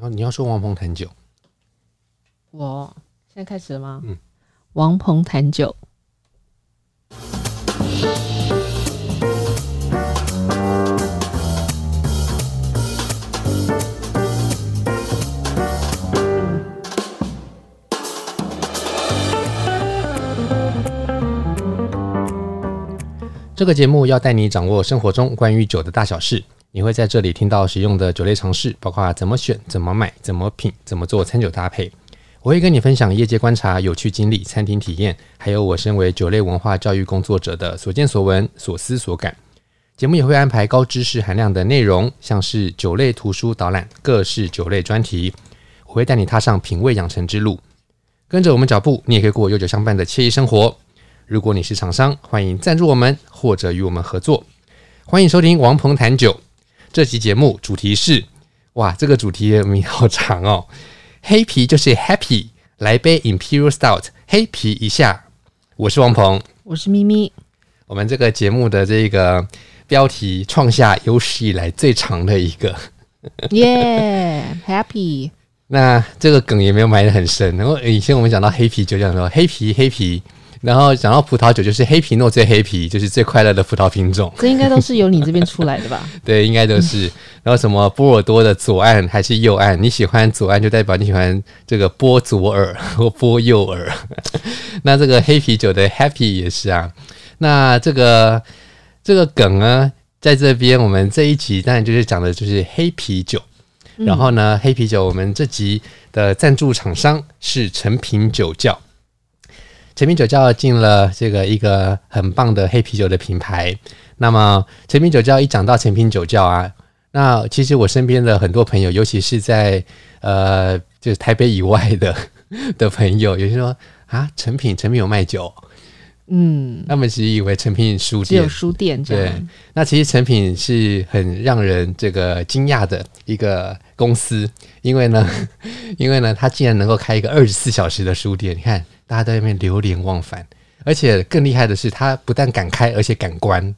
然后你要说王鹏谈酒，我现在开始了吗？嗯，王鹏谈酒。这个节目要带你掌握生活中关于酒的大小事。你会在这里听到实用的酒类常识，包括怎么选、怎么买、怎么品、怎么做餐酒搭配。我会跟你分享业界观察、有趣经历、餐厅体验，还有我身为酒类文化教育工作者的所见所闻、所思所感。节目也会安排高知识含量的内容，像是酒类图书导览、各式酒类专题。我会带你踏上品味养成之路，跟着我们脚步，你也可以过有酒相伴的惬意生活。如果你是厂商，欢迎赞助我们或者与我们合作。欢迎收听王鹏谈酒。这期节目主题是，哇，这个主题的名好长哦。黑啤就是 Happy，来杯 Imperial Stout，黑啤一下。我是王鹏，我是咪咪。我们这个节目的这个标题创下有史以来最长的一个。耶、yeah，Happy。那这个梗也没有埋得很深。然后以前我们讲到黑啤酒，讲说黑啤，黑啤。然后讲到葡萄酒，就是黑皮诺最黑皮，就是最快乐的葡萄品种。这应该都是由你这边出来的吧？对，应该都是。然后什么波尔多的左岸还是右岸？你喜欢左岸，就代表你喜欢这个波左耳 或波右耳。那这个黑啤酒的 Happy 也是啊。那这个这个梗呢，在这边我们这一集当然就是讲的就是黑啤酒。然后呢，黑啤酒我们这集的赞助厂商是成品酒窖。陈品酒窖进了这个一个很棒的黑啤酒的品牌。那么，陈品酒窖一讲到陈品酒窖啊，那其实我身边的很多朋友，尤其是在呃，就是台北以外的 的朋友，有些说啊，成品成品有卖酒，嗯，他们只以为成品书店只有书店这样。对，那其实成品是很让人这个惊讶的一个公司，因为呢，因为呢，它竟然能够开一个二十四小时的书店，你看。大家在那边流连忘返，而且更厉害的是，他不但敢开，而且敢关。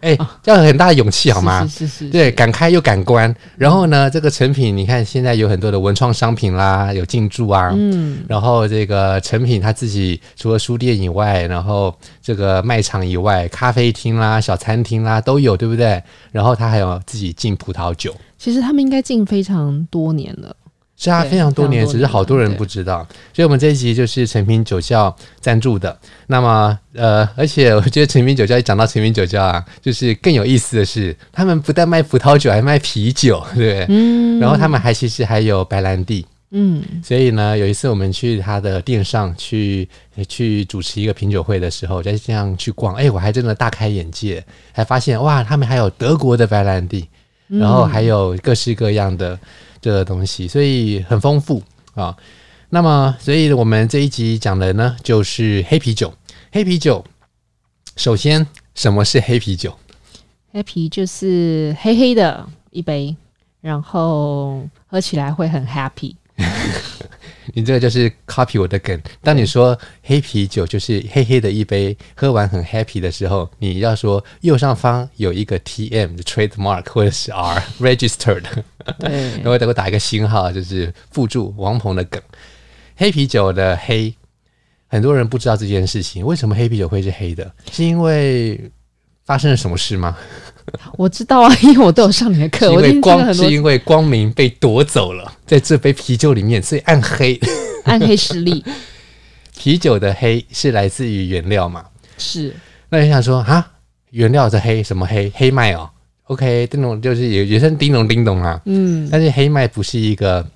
哎、欸，这样很大的勇气好吗？是是是，是，对，敢开又敢关。然后呢，这个成品，你看现在有很多的文创商品啦，有进驻啊。嗯。然后这个成品他自己除了书店以外，然后这个卖场以外，咖啡厅啦、小餐厅啦都有，对不对？然后他还有自己进葡萄酒。其实他们应该进非常多年了。是啊，非常多年，只是好多人不知道。所以，我们这一集就是成品酒窖赞助的。那么，呃，而且我觉得成品酒窖一讲到成品酒窖啊，就是更有意思的是，他们不但卖葡萄酒，还卖啤酒，对，嗯。然后他们还其实还有白兰地，嗯。所以呢，有一次我们去他的店上去去主持一个品酒会的时候，在这样去逛，哎，我还真的大开眼界，还发现哇，他们还有德国的白兰地，然后还有各式各样的。这个东西，所以很丰富啊。那么，所以我们这一集讲的呢，就是黑啤酒。黑啤酒，首先，什么是黑啤酒？黑啤就是黑黑的一杯，然后喝起来会很 happy。你这个就是 copy 我的梗。当你说黑啤酒就是黑黑的一杯，喝完很 happy 的时候，你要说右上方有一个 TM 的 trademark 或者是 R registered，对，然后再给我打一个星号，就是附注王鹏的梗。黑啤酒的黑，很多人不知道这件事情。为什么黑啤酒会是黑的？是因为发生了什么事吗？我知道啊，因为我都有上你的课。因为光是因为光明被夺走了，在这杯啤酒里面，所以暗黑，暗黑势力。啤酒的黑是来自于原料嘛？是。那你想说啊，原料的黑什么黑？黑麦哦。OK，叮咚就是也也算叮咚叮咚啊。嗯。但是黑麦不是一个，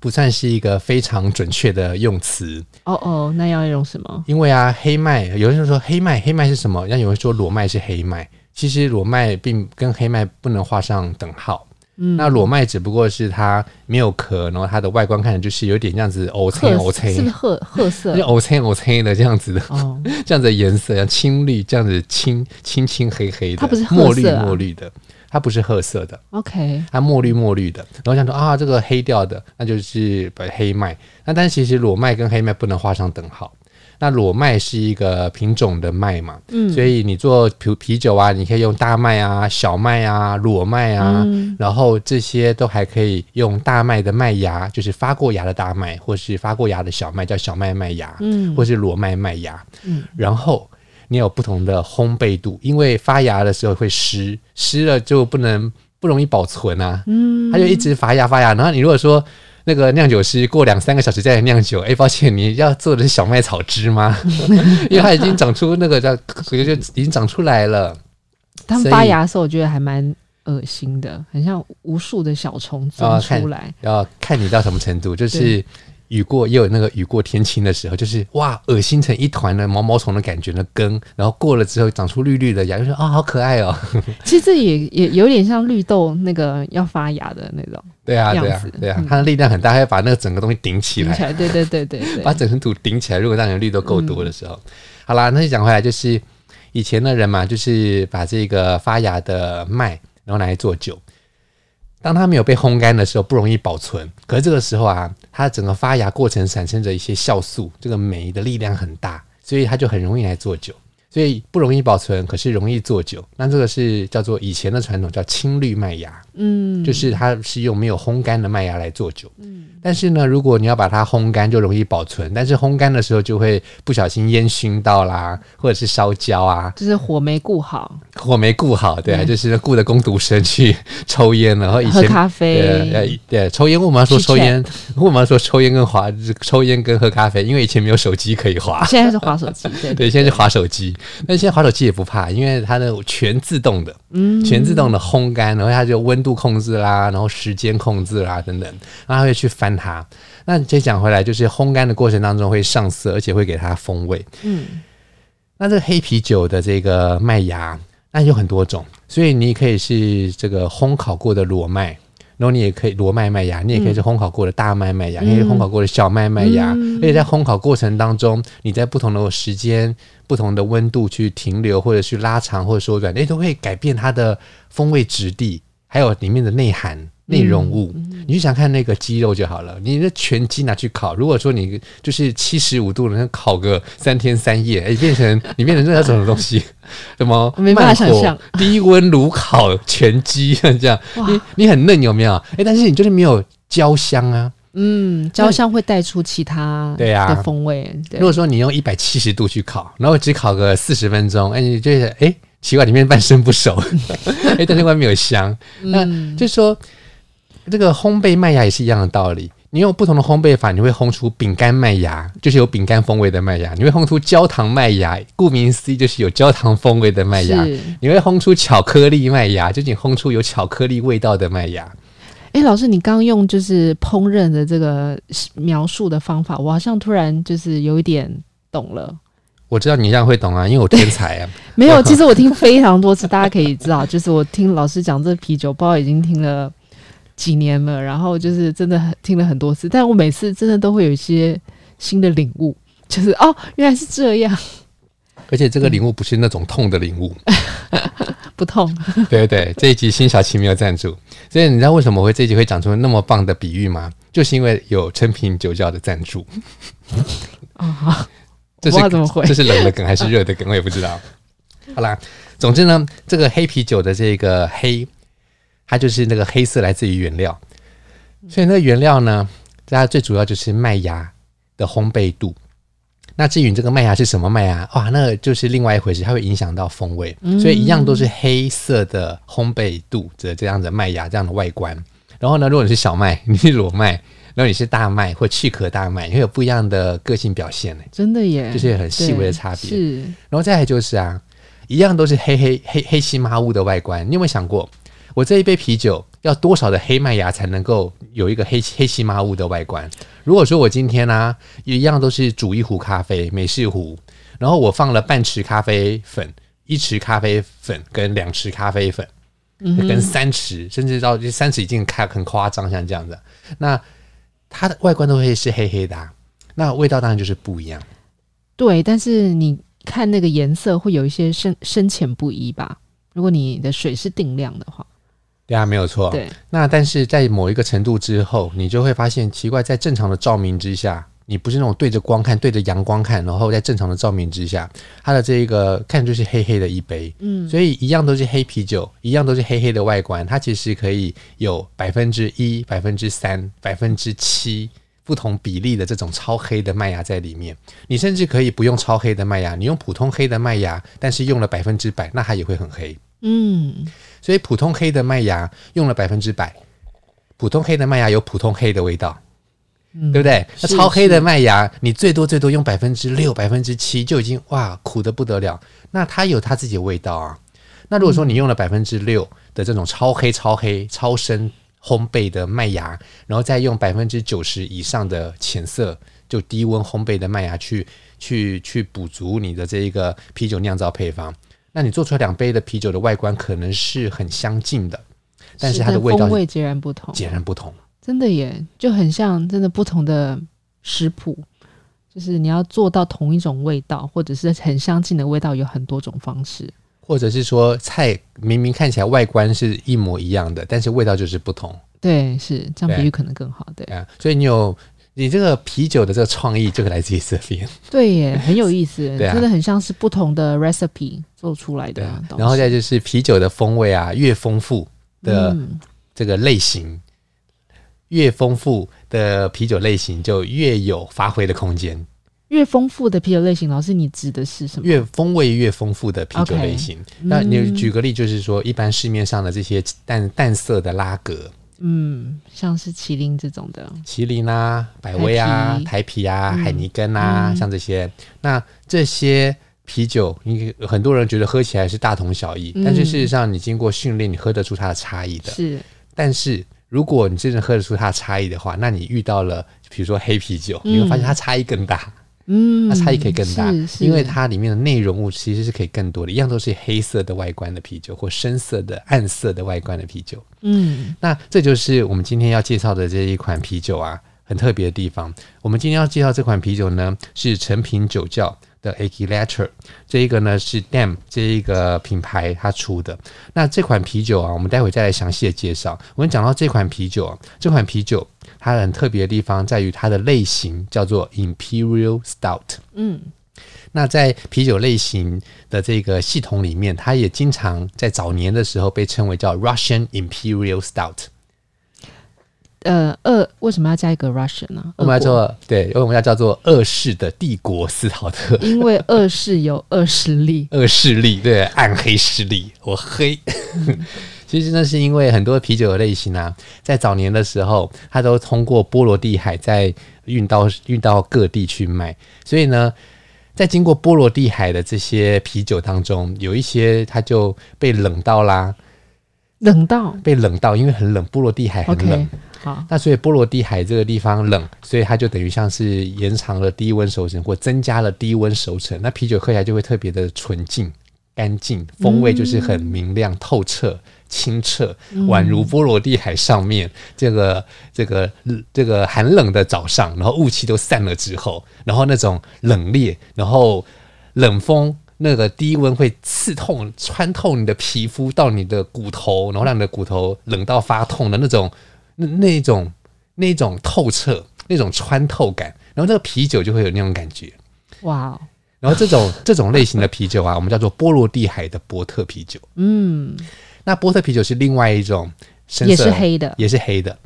不算是一个非常准确的用词。哦哦，那要用什么？因为啊，黑麦有人就说黑麦，黑麦是什么？那有人说裸麦是黑麦。其实裸麦并跟黑麦不能画上等号。嗯，那裸麦只不过是它没有壳，然后它的外观看着就是有点这样子藕青藕青，是不是褐褐色？就藕青藕青的这样子的，哦、这样子的颜色，像青绿这样子青青青黑黑的，它不是墨绿墨绿的，它不是褐色的。OK，它墨绿墨绿的。然后想说啊，这个黑掉的，那就是把黑麦。那但是其实裸麦跟黑麦不能画上等号。那裸麦是一个品种的麦嘛，嗯，所以你做啤啤酒啊，你可以用大麦啊、小麦啊、裸麦啊，嗯、然后这些都还可以用大麦的麦芽，就是发过芽的大麦，或是发过芽的小麦叫小麦麦芽，嗯，或是裸麦麦芽，嗯，然后你有不同的烘焙度，因为发芽的时候会湿，湿了就不能不容易保存啊，嗯，它就一直发芽发芽，然后你如果说。那个酿酒师过两三个小时再来酿酒，哎，抱歉，你要做的是小麦草汁吗？因为它已经长出那个叫，所以就已经长出来了。它们发芽的时候，我觉得还蛮恶心的，很像无数的小虫钻出来。要看你到什么程度，就是。雨过也有那个雨过天晴的时候，就是哇，恶心成一团的毛毛虫的感觉的根，然后过了之后长出绿绿的芽，就说啊、哦，好可爱哦。其实这也也有点像绿豆那个要发芽的那种。对啊，对啊，对啊，它的力量很大，它要把那个整个东西顶起来。顶起来，对对对对对，把整层土顶起来。如果让你的绿豆够多的时候，嗯、好啦，那就讲回来，就是以前的人嘛，就是把这个发芽的麦，然后拿来做酒。当它没有被烘干的时候，不容易保存。可是这个时候啊，它整个发芽过程产生着一些酵素，这个酶的力量很大，所以它就很容易来做酒。所以不容易保存，可是容易做酒。那这个是叫做以前的传统，叫青绿麦芽。嗯，就是它是用没有烘干的麦芽来做酒。嗯，但是呢，如果你要把它烘干，就容易保存。但是烘干的时候就会不小心烟熏到啦，或者是烧焦啊，就是火没顾好。火没顾好，对啊，嗯、就是顾着工读生去抽烟，然后以前喝咖啡，对对，对，抽烟。为什么要说抽烟？为什么要说抽烟跟滑？抽烟跟喝咖啡？因为以前没有手机可以滑。现在是滑手机，对对，对，现在是滑手机。那现在滑手机也不怕，因为它的全自动的，嗯，全自动的烘干，然后它就温度控制啦，然后时间控制啦等等，然后它会去翻它。那再讲回来，就是烘干的过程当中会上色，而且会给它风味。嗯，那这个黑啤酒的这个麦芽，那有很多种，所以你可以是这个烘烤过的裸麦。然后你也可以裸麦麦芽，你也可以是烘烤过的大麦麦芽，嗯、你也可以烘烤过的小麦麦芽。嗯、而且在烘烤过程当中，你在不同的时间、不同的温度去停留，或者去拉长或者缩短，那都会改变它的风味质地，还有里面的内涵。内容物，嗯、你就想看那个鸡肉就好了。你的全鸡拿去烤，如果说你就是七十五度，能烤个三天三夜，哎，变成你变成这种东西，什么没办法想象，低温炉烤全鸡这样，哇你你很嫩有没有？哎，但是你就是没有焦香啊。嗯，焦香会带出其他对呀的风味。对。啊、如果说你用一百七十度去烤，然后只烤个四十分钟，哎，你觉得哎奇怪，里面半生不熟，哎，但是外面有香，那就是说。这个烘焙麦芽也是一样的道理，你用不同的烘焙法，你会烘出饼干麦芽，就是有饼干风味的麦芽；你会烘出焦糖麦芽，顾名思义就是有焦糖风味的麦芽；是。你会烘出巧克力麦芽，就是你烘出有巧克力味道的麦芽。哎，老师，你刚刚用就是烹饪的这个描述的方法，我好像突然就是有一点懂了。我知道你这样会懂啊，因为我天才啊。没有，其实我听非常多次，大家可以知道，就是我听老师讲这啤酒，包已经听了。几年了，然后就是真的听了很多次，但我每次真的都会有一些新的领悟，就是哦，原来是这样。而且这个领悟不是那种痛的领悟，不痛。对对对，这一集辛晓琪没有赞助，所以你知道为什么会这一集会讲出那么棒的比喻吗？就是因为有陈品酒窖的赞助。啊、哦，好，这是怎么回？这是冷的梗还是热的梗？我也不知道。好啦，总之呢，这个黑啤酒的这个黑。它就是那个黑色来自于原料，所以那个原料呢，它最主要就是麦芽的烘焙度。那至于这个麦芽是什么麦芽，哇，那个就是另外一回事，它会影响到风味。所以一样都是黑色的烘焙度的这样的麦芽这样的外观。然后呢，如果你是小麦，你是裸麦，然后你是大麦或去壳大麦，你会有不一样的个性表现呢。真的耶，就是很细微的差别。是，然后再来就是啊，一样都是黑黑黑黑漆麻乌的外观，你有没有想过？我这一杯啤酒要多少的黑麦芽才能够有一个黑黑漆麻乌的外观？如果说我今天呢、啊，一样都是煮一壶咖啡美式壶，然后我放了半匙咖啡粉、一匙咖啡粉跟两匙咖啡粉，跟三匙，甚至到三匙已经开很夸张，像这样子，那它的外观都会是黑黑的、啊，那味道当然就是不一样。对，但是你看那个颜色会有一些深深浅不一吧？如果你的水是定量的话。对啊，没有错。对，那但是在某一个程度之后，你就会发现奇怪，在正常的照明之下，你不是那种对着光看、对着阳光看，然后在正常的照明之下，它的这一个看就是黑黑的一杯，嗯，所以一样都是黑啤酒，一样都是黑黑的外观，它其实可以有百分之一、百分之三、百分之七不同比例的这种超黑的麦芽在里面。你甚至可以不用超黑的麦芽，你用普通黑的麦芽，但是用了百分之百，那它也会很黑，嗯，所以普通黑的麦芽用了百分之百。普通黑的麦芽有普通黑的味道，嗯、对不对？那超黑的麦芽，你最多最多用百分之六、百分之七就已经哇苦得不得了。那它有它自己的味道啊。那如果说你用了百分之六的这种超黑、超黑、超深烘焙的麦芽，然后再用百分之九十以上的浅色就低温烘焙的麦芽去去去补足你的这一个啤酒酿造配方，那你做出来两杯的啤酒的外观可能是很相近的。但是它的味道风味截然不同，截然不同，真的耶，就很像真的不同的食谱，就是你要做到同一种味道，或者是很相近的味道，有很多种方式，或者是说菜明明看起来外观是一模一样的，但是味道就是不同。对，是这样比喻可能更好。对，对啊，所以你有你这个啤酒的这个创意，就来自于这边。对耶，很有意思，对啊，真的很像是不同的 recipe 做出来的。啊，然后再就是啤酒的风味啊，越丰富。的这个类型、嗯、越丰富的啤酒类型，就越有发挥的空间。越丰富的啤酒类型，老师你指的是什么？越风味越丰富的啤酒类型。Okay, 那你举个例，就是说，一般市面上的这些淡淡色的拉格，嗯，像是麒麟这种的，麒麟啊、百威啊、台啤啊、嗯、海尼根啊，嗯、像这些，那这些。啤酒，你很多人觉得喝起来是大同小异，嗯、但是事实上，你经过训练，你喝得出它的差异的。是，但是如果你真正喝得出它的差异的话，那你遇到了，比如说黑啤酒，嗯、你会发现它差异更大。嗯，它差异可以更大，因为它里面的内容物其实是可以更多的，一样都是黑色的外观的啤酒，或深色的、暗色的外观的啤酒。嗯，那这就是我们今天要介绍的这一款啤酒啊，很特别的地方。我们今天要介绍这款啤酒呢，是成品酒窖的 a k i l a t e r 这一个呢是 Damm 这一个品牌它出的。那这款啤酒啊，我们待会再来详细的介绍。我们讲到这款啤酒啊，这款啤酒它很特别的地方在于它的类型叫做 Imperial Stout。嗯，那在啤酒类型的这个系统里面，它也经常在早年的时候被称为叫 Russian Imperial Stout。呃，二为什么要加一个 Russian 呢？我们要做对，因为我们要叫做二世的帝国斯陶特，因为二世有恶势力，恶势力对暗黑势力，我黑。嗯、其实那是因为很多啤酒的类型啊，在早年的时候，它都通过波罗的海在运到运到各地去卖，所以呢，在经过波罗的海的这些啤酒当中，有一些它就被冷到啦，冷到被冷到，因为很冷，波罗的海很冷。Okay. 好那所以波罗的海这个地方冷，所以它就等于像是延长了低温熟成或增加了低温熟成，那啤酒喝起来就会特别的纯净、干净，风味就是很明亮、透彻、清澈，宛如波罗的海上面这个这个这个寒冷的早上，然后雾气都散了之后，然后那种冷冽，然后冷风那个低温会刺痛、穿透你的皮肤到你的骨头，然后让你的骨头冷到发痛的那种。那那种那种透彻，那种穿透感，然后这个啤酒就会有那种感觉，哇 Wow！然后这种 这种类型的啤酒啊，我们叫做波罗的海的波特啤酒。嗯，那波特啤酒是另外一种深色，也是黑的，也是黑的。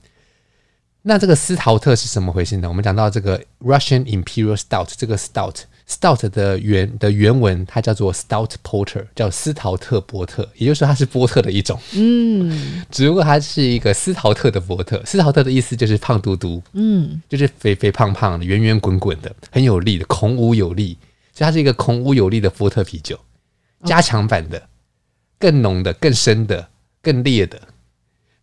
那这个斯陶特是什么回事呢？我们讲到这个 Russian Imperial Stout，这个 Stout。Stout 的原的原文，它叫做 Stout Porter，叫斯陶特波特，也就是说它是波特的一种。嗯，只不过它是一个斯陶特的波特。斯陶特的意思就是胖嘟嘟，嗯，就是肥肥胖胖的、圆圆滚滚的、很有力的、孔武有力。所以它是一个孔武有力的波特啤酒，加强版的、更浓的、更深的、更烈的。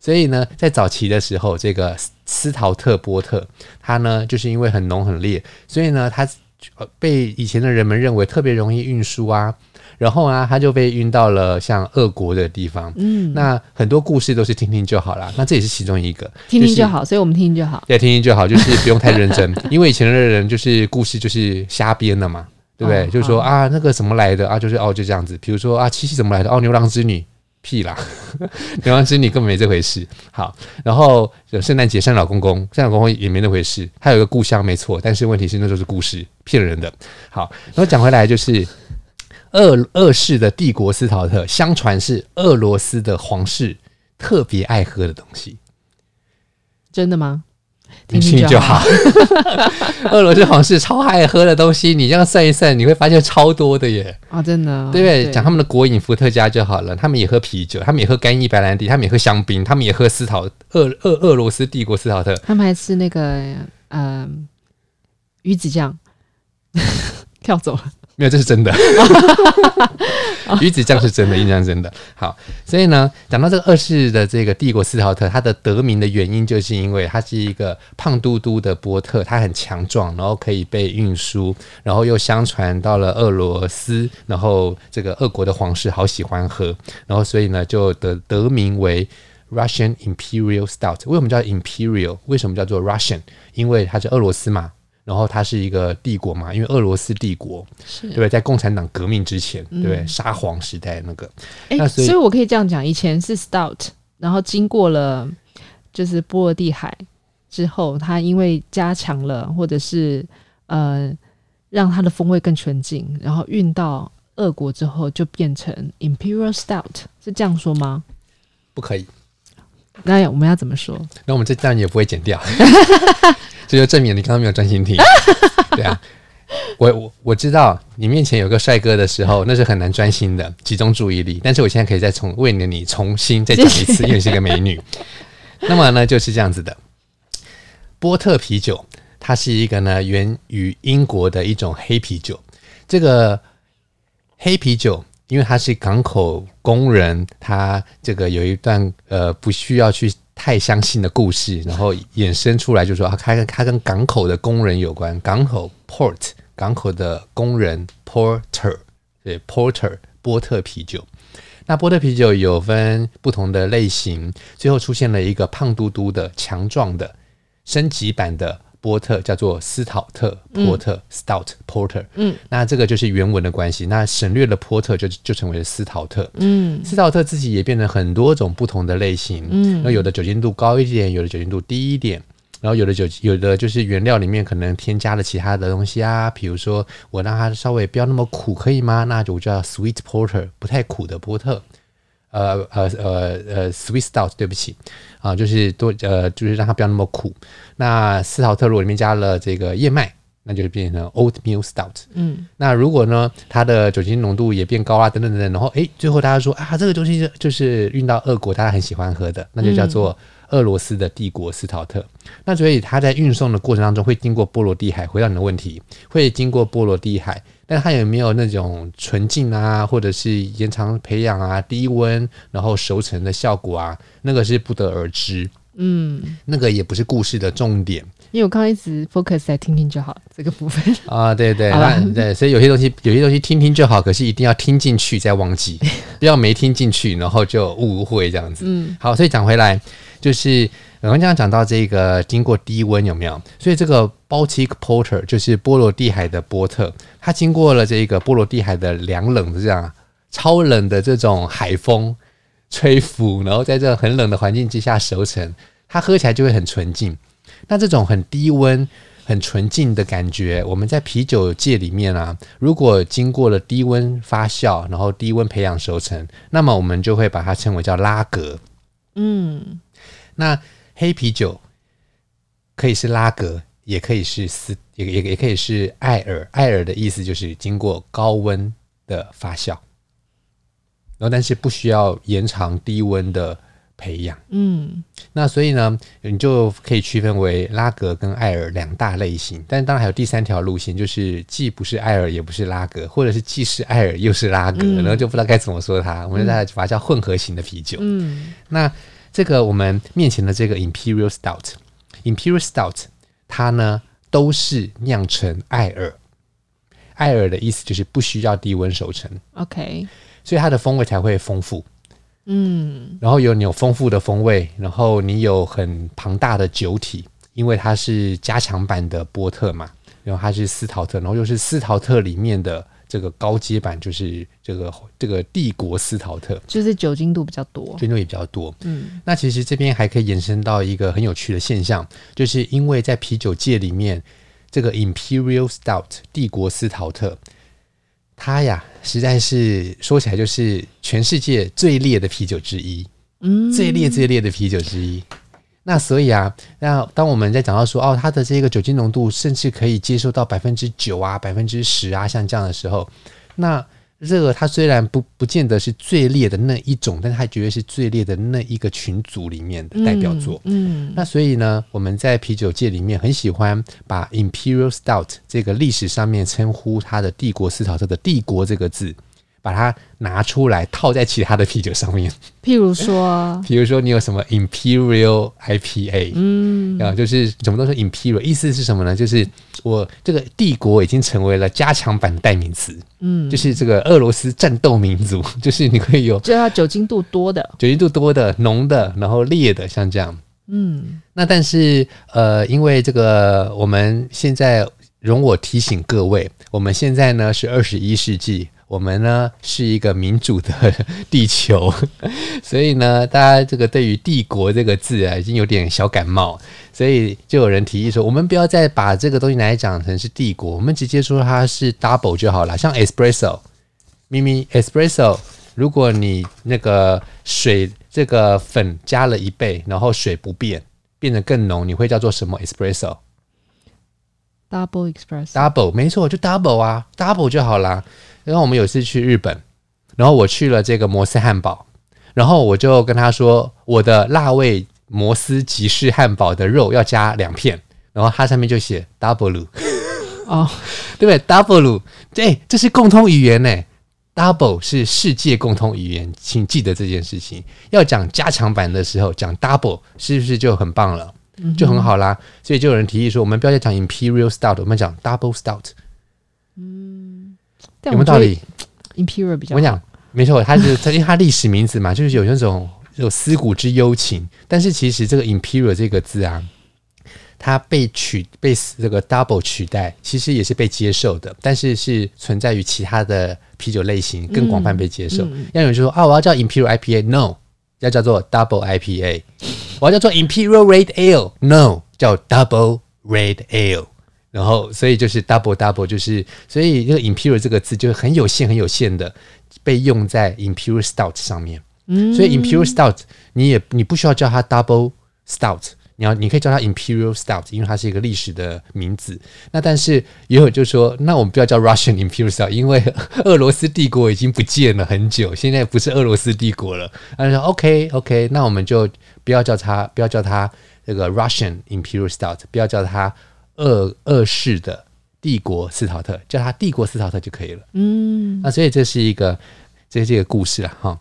所以呢，在早期的时候，这个斯陶特波特，它呢就是因为很浓很烈，所以呢它。被以前的人们认为特别容易运输啊，然后啊，他就被运到了像俄国的地方。嗯，那很多故事都是听听就好啦，那这也是其中一个，听听就好，所以我们听听就好。对，听听就好，就是 不用太认真，因为以前的人就是故事就是瞎编的嘛，对不对？就是说啊，那个怎么来的啊，就是哦就这样子。比如说啊，七夕怎么来的？哦，牛郎织女屁啦，牛郎织女根本没这回事。好，然后有圣诞节圣老公公，圣老公公也没那回事。他有个故乡没错，但是问题是那都是故事，骗人的。好，然后讲回来就是俄俄式的帝国斯陶特，相传是俄罗斯的皇室特别爱喝的东西。真的吗？听听就好。俄罗斯皇室超爱喝的东西，你这样算一算，你会发现超多的耶！啊、哦，真的，对不对？讲他们的国饮伏特加就好了。他们也喝啤酒，他们也喝干邑白兰地，他们也喝香槟，他们也喝斯陶俄俄俄罗斯帝国斯陶特。他们还吃那个呃鱼子酱，跳走了。没有，这是真的。鱼子酱是真的，印象真的。好，所以呢，讲到这个二世的这个帝国斯陶特，它的得名的原因，就是因为它是一个胖嘟嘟的波特，它很强壮，然后可以被运输，然后又相传到了俄罗斯，然后这个俄国的皇室好喜欢喝，然后所以呢，就得得名为 Russian Imperial Stout。为什么叫 Imperial？为什么叫做 Russian？因为它是俄罗斯嘛。然后它是一个帝国嘛，因为俄罗斯帝国，是对不对？在共产党革命之前，嗯、对不对？沙皇时代那个，哎，所以，所以我可以这样讲：以前是 stout，然后经过了就是波罗的海之后，它因为加强了，或者是呃，让它的风味更纯净，然后运到俄国之后，就变成 imperial stout，是这样说吗？不可以。那我们要怎么说？那我们这段也不会剪掉。这就证明你刚刚没有专心听，对啊，我我我知道你面前有个帅哥的时候，那是很难专心的集中注意力。但是我现在可以再重为了你重新再讲一次，因为是一个美女。那么呢，就是这样子的。波特啤酒，它是一个呢源于英国的一种黑啤酒。这个黑啤酒，因为它是港口工人，他这个有一段呃不需要去。太相信的故事，然后衍生出来，就是说他跟他跟港口的工人有关，港口 port 港口的工人 porter 对 porter 波特啤酒。那波特啤酒有分不同的类型，最后出现了一个胖嘟嘟的、强壮的升级版的。波特叫做斯陶特波特、嗯、（Stout Porter）。嗯，那这个就是原文的关系。那省略了波特就，就就成为了斯陶特。嗯，斯陶特自己也变成很多种不同的类型。嗯，那有的酒精度高一点，有的酒精度低一点，然后有的酒有的就是原料里面可能添加了其他的东西啊，比如说我让它稍微不要那么苦，可以吗？那就叫 Sweet Porter，不太苦的波特。呃呃呃呃，Sweet Stout，对不起啊，就是多呃，就是让它不要那么苦。那斯陶特如果里面加了这个燕麦，那就变成 Oatmeal Stout。嗯，那如果呢，它的酒精浓度也变高啊，等等等等，然后诶，最后大家说啊，这个东西就是运到俄国，大家很喜欢喝的，那就叫做俄罗斯的帝国斯陶特。嗯、那所以它在运送的过程当中会经过波罗的海，回到你的问题，会经过波罗的海。但它有没有那种纯净啊，或者是延长培养啊、低温然后熟成的效果啊？那个是不得而知。嗯，那个也不是故事的重点。因为我刚刚一直 focus 在听听就好这个部分 啊，对对吧对，所以有些东西有些东西听听就好，可是一定要听进去再忘记，不 要没听进去然后就误会这样子。嗯，好，所以讲回来就是。我们刚刚讲到这个经过低温有没有？所以这个 Baltic Porter 就是波罗的海的波特，它经过了这个波罗的海的凉冷的这样超冷的这种海风吹拂，然后在这很冷的环境之下熟成，它喝起来就会很纯净。那这种很低温、很纯净的感觉，我们在啤酒界里面啊，如果经过了低温发酵，然后低温培养熟成，那么我们就会把它称为叫拉格。嗯，那。黑啤酒可以是拉格，也可以是斯，也也也可以是艾尔。艾尔的意思就是经过高温的发酵，然后但是不需要延长低温的培养。嗯，那所以呢，你就可以区分为拉格跟艾尔两大类型。但当然还有第三条路线，就是既不是艾尔，也不是拉格，或者是既是艾尔又是拉格，嗯、然后就不知道该怎么说它。我们大家把它叫混合型的啤酒。嗯，那。这个我们面前的这个 Imperial Stout，Imperial Stout，它呢都是酿成艾尔，艾尔的意思就是不需要低温熟成，OK，所以它的风味才会丰富，嗯，然后有你有丰富的风味，然后你有很庞大的酒体，因为它是加强版的波特嘛，然后它是斯陶特，然后又是斯陶特里面的这个高阶版就是这个这个帝国斯陶特，就是酒精度比较多，酒精度也比较多。嗯，那其实这边还可以延伸到一个很有趣的现象，就是因为在啤酒界里面，这个 Imperial Stout 帝国斯陶特，它呀实在是说起来就是全世界最烈的啤酒之一，嗯，最烈最烈的啤酒之一。那所以啊，那当我们在讲到说哦，它的这个酒精浓度甚至可以接受到百分之九啊、百分之十啊，像这样的时候，那这个它虽然不不见得是最烈的那一种，但它绝对是最烈的那一个群组里面的代表作。嗯，嗯，那所以呢，我们在啤酒界里面很喜欢把 Imperial Stout 这个历史上面称呼它的帝国斯陶特的“帝国”这个字。把它拿出来套在其他的啤酒上面，譬如说，譬如说你有什么 Imperial IPA，嗯，啊，就是怎么都是 Imperial，意思是什么呢？就是我这个帝国已经成为了加强版的代名词，嗯，就是这个俄罗斯战斗民族，就是你可以有，就要酒精度多的，酒精度多的、浓的，然后烈的，像这样，嗯，那但是呃，因为这个我们现在容我提醒各位，我们现在呢是二十一世纪。我们呢是一个民主的地球，所以呢，大家这个对于“帝国”这个字啊，已经有点小感冒，所以就有人提议说，我们不要再把这个东西拿来讲成是帝国，我们直接说它是 double 就好了。像 espresso，咪咪 espresso，如果你那个水这个粉加了一倍，然后水不变，变得更浓，你会叫做什么 espresso？Double espresso。Double，没错，就 double 啊，double 就好了。然后我们有一次去日本，然后我去了这个摩斯汉堡，然后我就跟他说，我的辣味摩斯吉士汉堡的肉要加两片，然后它上面就写 double，哦，对不对？double，对，这是共通语言呢，double 是世界共通语言，请记得这件事情。要讲加强版的时候讲 double，是不是就很棒了？就很好啦。所以就有人提议说，我们不要再讲 imperial stout，我们讲 double stout。有没有道理？Imperial 比较，我讲没错，它是它因为它历史名字嘛，就是有那种有思古之幽情。但是其实这个 Imperial 这个字啊，它被取被这个 Double 取代，其实也是被接受的。但是是存在于其他的啤酒类型更广泛被接受。嗯嗯、要有人就说啊，我要叫 Imperial IPA，No，要叫做 Double IPA。我要叫做 Imperial Red Ale，No，叫 Double Red Ale。然后，所以就是 double double，就是所以这个 imperial 这个字就很有限、很有限的被用在 imperial stout 上面。嗯，所以 imperial stout 你也你不需要叫它 double stout，你要你可以叫它 imperial stout，因为它是一个历史的名字。那但是也有就说，那我们不要叫 Russian imperial stout，因为俄罗斯帝国已经不见了很久，现在不是俄罗斯帝国了。他说 OK OK，那我们就不要叫它，不要叫它这个 Russian imperial stout，不要叫它。二二世的帝国斯陶特，叫它帝国斯陶特就可以了。嗯，那所以这是一个，这是这个故事了哈。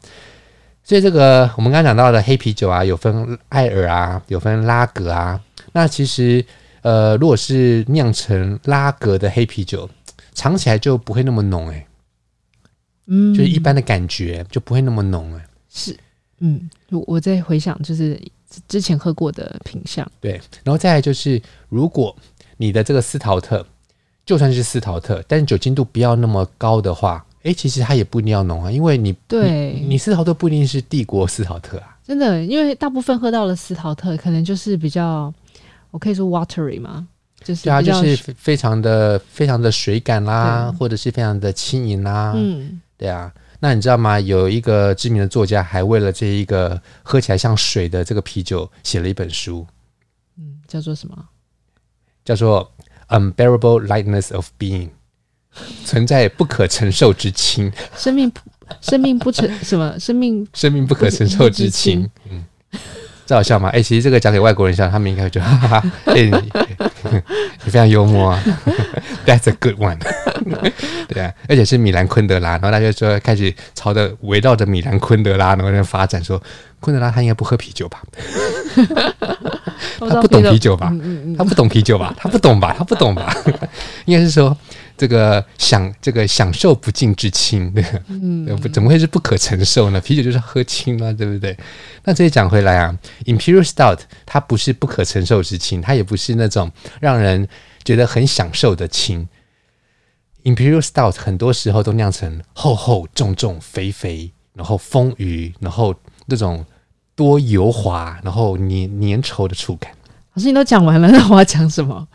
所以这个我们刚刚讲到的黑啤酒啊，有分艾尔啊，有分拉格啊。那其实呃，如果是酿成拉格的黑啤酒，尝起来就不会那么浓哎、欸。嗯，就是一般的感觉就不会那么浓哎、欸。是，嗯，我我在回想，就是之前喝过的品相。对，然后再来就是如果。你的这个斯陶特，就算是斯陶特，但是酒精度不要那么高的话，诶，其实它也不一定要浓啊，因为你对。你，你斯陶特不一定是帝国斯陶特啊，真的，因为大部分喝到了斯陶特可能就是比较，我可以说 watery 嘛，就是对啊，就是非常的非常的水感啦，或者是非常的轻盈啦，嗯，对啊，那你知道吗？有一个知名的作家还为了这一个喝起来像水的这个啤酒写了一本书，嗯，叫做什么？叫做 unbearable lightness of being，存在不可承受之轻，生命不生命不承什么？生命 生命不可承受之轻，嗯，这好笑吗？哎、欸，其实这个讲给外国人笑，他们应该会觉得哈哈哈，哎、欸，你非常幽默啊，That's a good one，对啊，而且是米兰昆德拉，然后大家就说开始朝着围绕着米兰昆德拉然后在发展，说昆德拉他应该不喝啤酒吧？他不懂啤酒吧？他不懂啤酒吧？他不懂吧？他不懂吧？应该是说这个享这个享受不尽之轻，对，嗯，怎么会是不可承受呢？啤酒就是喝轻嘛，对不对？那这里讲回来啊，Imperial Stout 它不是不可承受之轻，它也不是那种让人觉得很享受的轻。Imperial Stout 很多时候都酿成厚厚重重肥肥，然后丰腴，然后那种多油滑，然后粘粘稠的触感。老师，你都讲完了，那我要讲什么？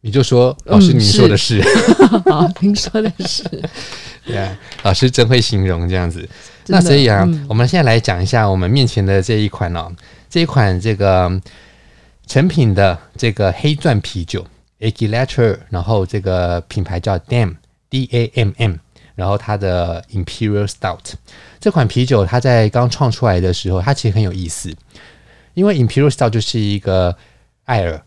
你就说，老师，您说的是，嗯、是好，您说的是，对啊，老师真会形容这样子。那所以啊，嗯、我们现在来讲一下我们面前的这一款哦，这一款这个成品的这个黑钻啤酒 Aguileter 然后这个品牌叫 Damm D A M M，然后它的 Imperial Stout 这款啤酒，它在刚创出来的时候，它其实很有意思，因为 Imperial Stout 就是一个艾尔，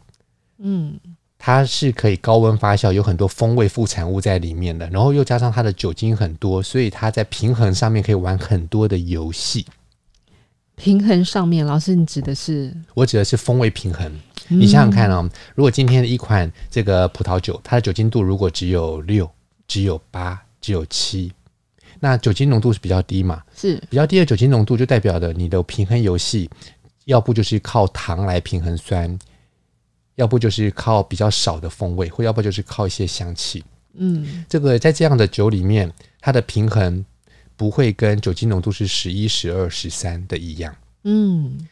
嗯。它是可以高温发酵，有很多风味副产物在里面的，然后又加上它的酒精很多，所以它在平衡上面可以玩很多的游戏。平衡上面，老师，你指的是？我指的是风味平衡。嗯、你想想看哦，如果今天的一款这个葡萄酒，它的酒精度如果只有六、只有八、只有七，那酒精浓度是比较低嘛？是比较低的酒精浓度，就代表的你的平衡游戏，要不就是靠糖来平衡酸。要不就是靠比较少的风味，或要不就是靠一些香气。嗯，这个在这样的酒里面，它的平衡不会跟酒精浓度是十一、十二、十三的一样。嗯，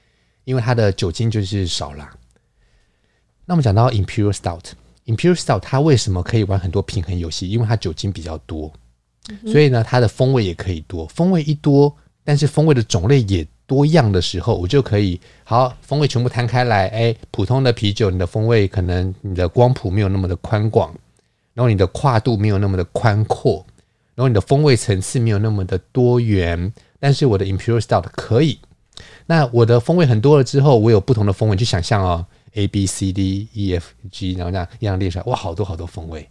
因为它的酒精就是少了。那我们讲到 Imperial Stout，Imperial Stout 它为什么可以玩很多平衡游戏？因为它酒精比较多，所以呢，它的风味也可以多。风味一多，但是风味的种类也多样的时候，我就可以好风味全部摊开来。哎，普通的啤酒，你的风味可能你的光谱没有那么的宽广，然后你的跨度没有那么的宽阔，然后你的风味层次没有那么的多元。但是我的 Imperial Stout 可以。那我的风味很多了之后，我有不同的风味去想象哦，A B C D E F G，然后这样一样列出来，哇，好多好多风味。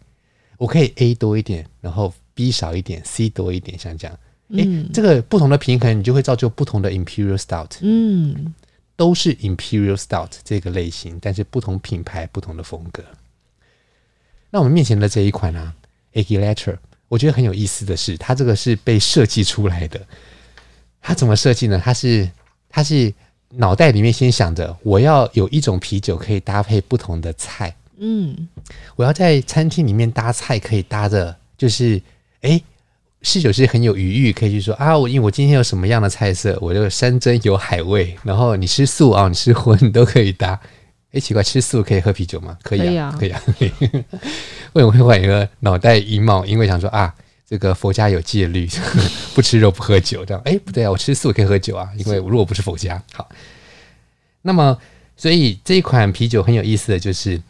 我可以 A 多一点，然后 B 少一点，C 多一点，像这样。哎，这个不同的平衡，你就会造就不同的 Imperial Stout。嗯，都是 Imperial Stout 这个类型，但是不同品牌、不同的风格。那我们面前的这一款呢、啊，Aguileter，我觉得很有意思的是，它这个是被设计出来的。它怎么设计呢？它是它是脑袋里面先想着，我要有一种啤酒可以搭配不同的菜。嗯，我要在餐厅里面搭菜，可以搭的，就是哎。侍酒师很有余裕，可以去说啊，我因为我今天有什么样的菜色，我就山珍有海味，然后你吃素啊，你吃荤你都可以搭。哎，奇怪，吃素可以喝啤酒吗？可以啊，可以啊。以啊 为什么会换一个脑袋一冒？因为想说啊，这个佛家有戒律，不吃肉不喝酒，这样。哎，不对啊，我吃素可以喝酒啊，因为如果不是佛家。好，那么所以这一款啤酒很有意思的就是。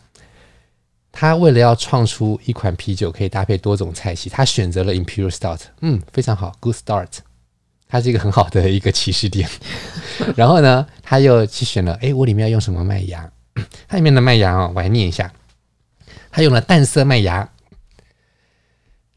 他为了要创出一款啤酒可以搭配多种菜系，他选择了 Imperial Stout，嗯，非常好，Good start，它是一个很好的一个起始点。然后呢，他又去选了，哎，我里面要用什么麦芽？它里面的麦芽哦，我来念一下，他用了淡色麦芽，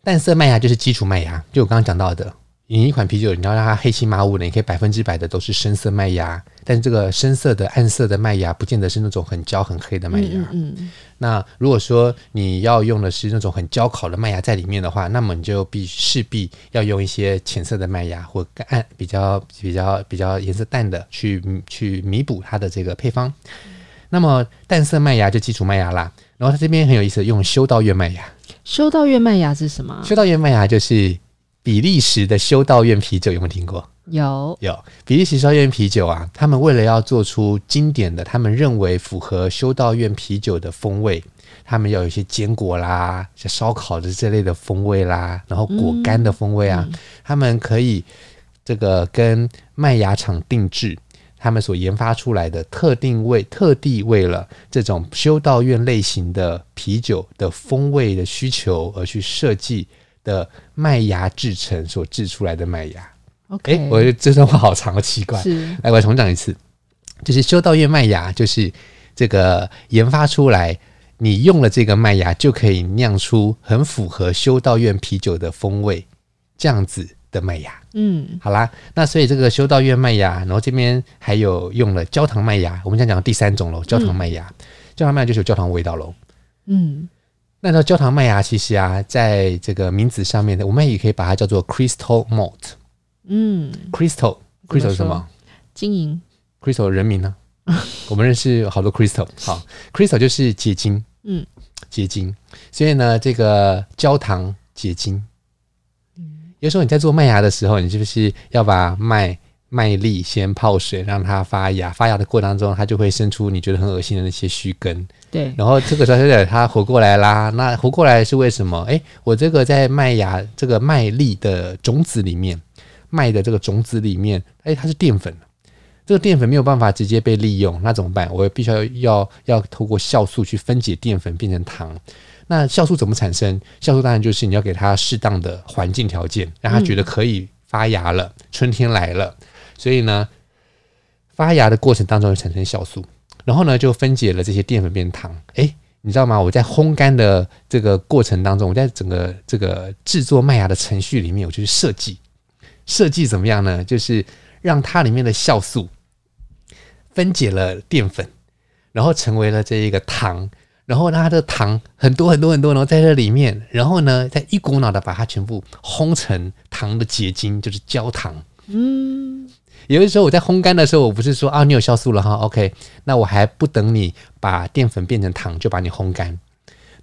淡色麦芽就是基础麦芽，就我刚刚讲到的。你一款啤酒，你要让它黑漆麻乌的，你可以百分之百的都是深色麦芽，但是这个深色的、暗色的麦芽，不见得是那种很焦、很黑的麦芽。嗯。那如果说你要用的是那种很焦烤的麦芽在里面的话，那么你就必势必要用一些浅色的麦芽或暗、比较、比较、比较颜色淡的去去弥补它的这个配方。那么淡色麦芽就基础麦芽啦。然后它这边很有意思，用修道院麦芽。修道院麦芽是什么？修道院麦芽就是。比利时的修道院啤酒有没有听过？有有，比利时修道院啤酒啊，他们为了要做出经典的，他们认为符合修道院啤酒的风味，他们要有一些坚果啦，像烧烤的这类的风味啦，然后果干的风味啊，嗯、他们可以这个跟麦芽厂定制，他们所研发出来的特定味，特地为了这种修道院类型的啤酒的风味的需求而去设计。的麦芽制成所制出来的麦芽，OK，欸，我觉得这段话好长，好奇怪。是，来，我重讲一次，就是修道院麦芽，就是这个研发出来，你用了这个麦芽就可以酿出很符合修道院啤酒的风味，这样子的麦芽。嗯，好啦，那所以这个修道院麦芽，然后这边还有用了焦糖麦芽，我们现在讲第三种喽，焦糖麦芽，嗯、焦糖麦芽就是有焦糖味道喽。嗯。那叫焦糖麦芽，其实啊，在这个名字上面的，我们也可以把它叫做 Crystal Malt。嗯，Crystal，Crystal 是什么？金银。Crystal 人名呢？我们认识好多 Crystal。好，Crystal 就是结晶，嗯，结晶。所以呢，这个焦糖结晶。嗯，有时候你在做麦芽的时候，你是不是要把麦麦粒先泡水，让它发芽？发芽的过程当中，它就会生出你觉得很恶心的那些须根。对。然后这个时候，它活过来啦。那活过来是为什么？哎，我这个在麦芽这个麦粒的种子里面，麦的这个种子里面，哎，它是淀粉。这个淀粉没有办法直接被利用，那怎么办？我必须要要要透过酵素去分解淀粉变成糖。那酵素怎么产生？酵素当然就是你要给它适当的环境条件，让它觉得可以发芽了，嗯、春天来了。所以呢，发芽的过程当中会产生酵素，然后呢就分解了这些淀粉变糖。诶，你知道吗？我在烘干的这个过程当中，我在整个这个制作麦芽的程序里面，我就去设计设计怎么样呢？就是让它里面的酵素。分解了淀粉，然后成为了这一个糖，然后它的糖很多很多很多，然后在这里面，然后呢，再一股脑的把它全部烘成糖的结晶，就是焦糖。嗯，有的时候我在烘干的时候，我不是说啊，你有酵素了哈，OK，那我还不等你把淀粉变成糖，就把你烘干。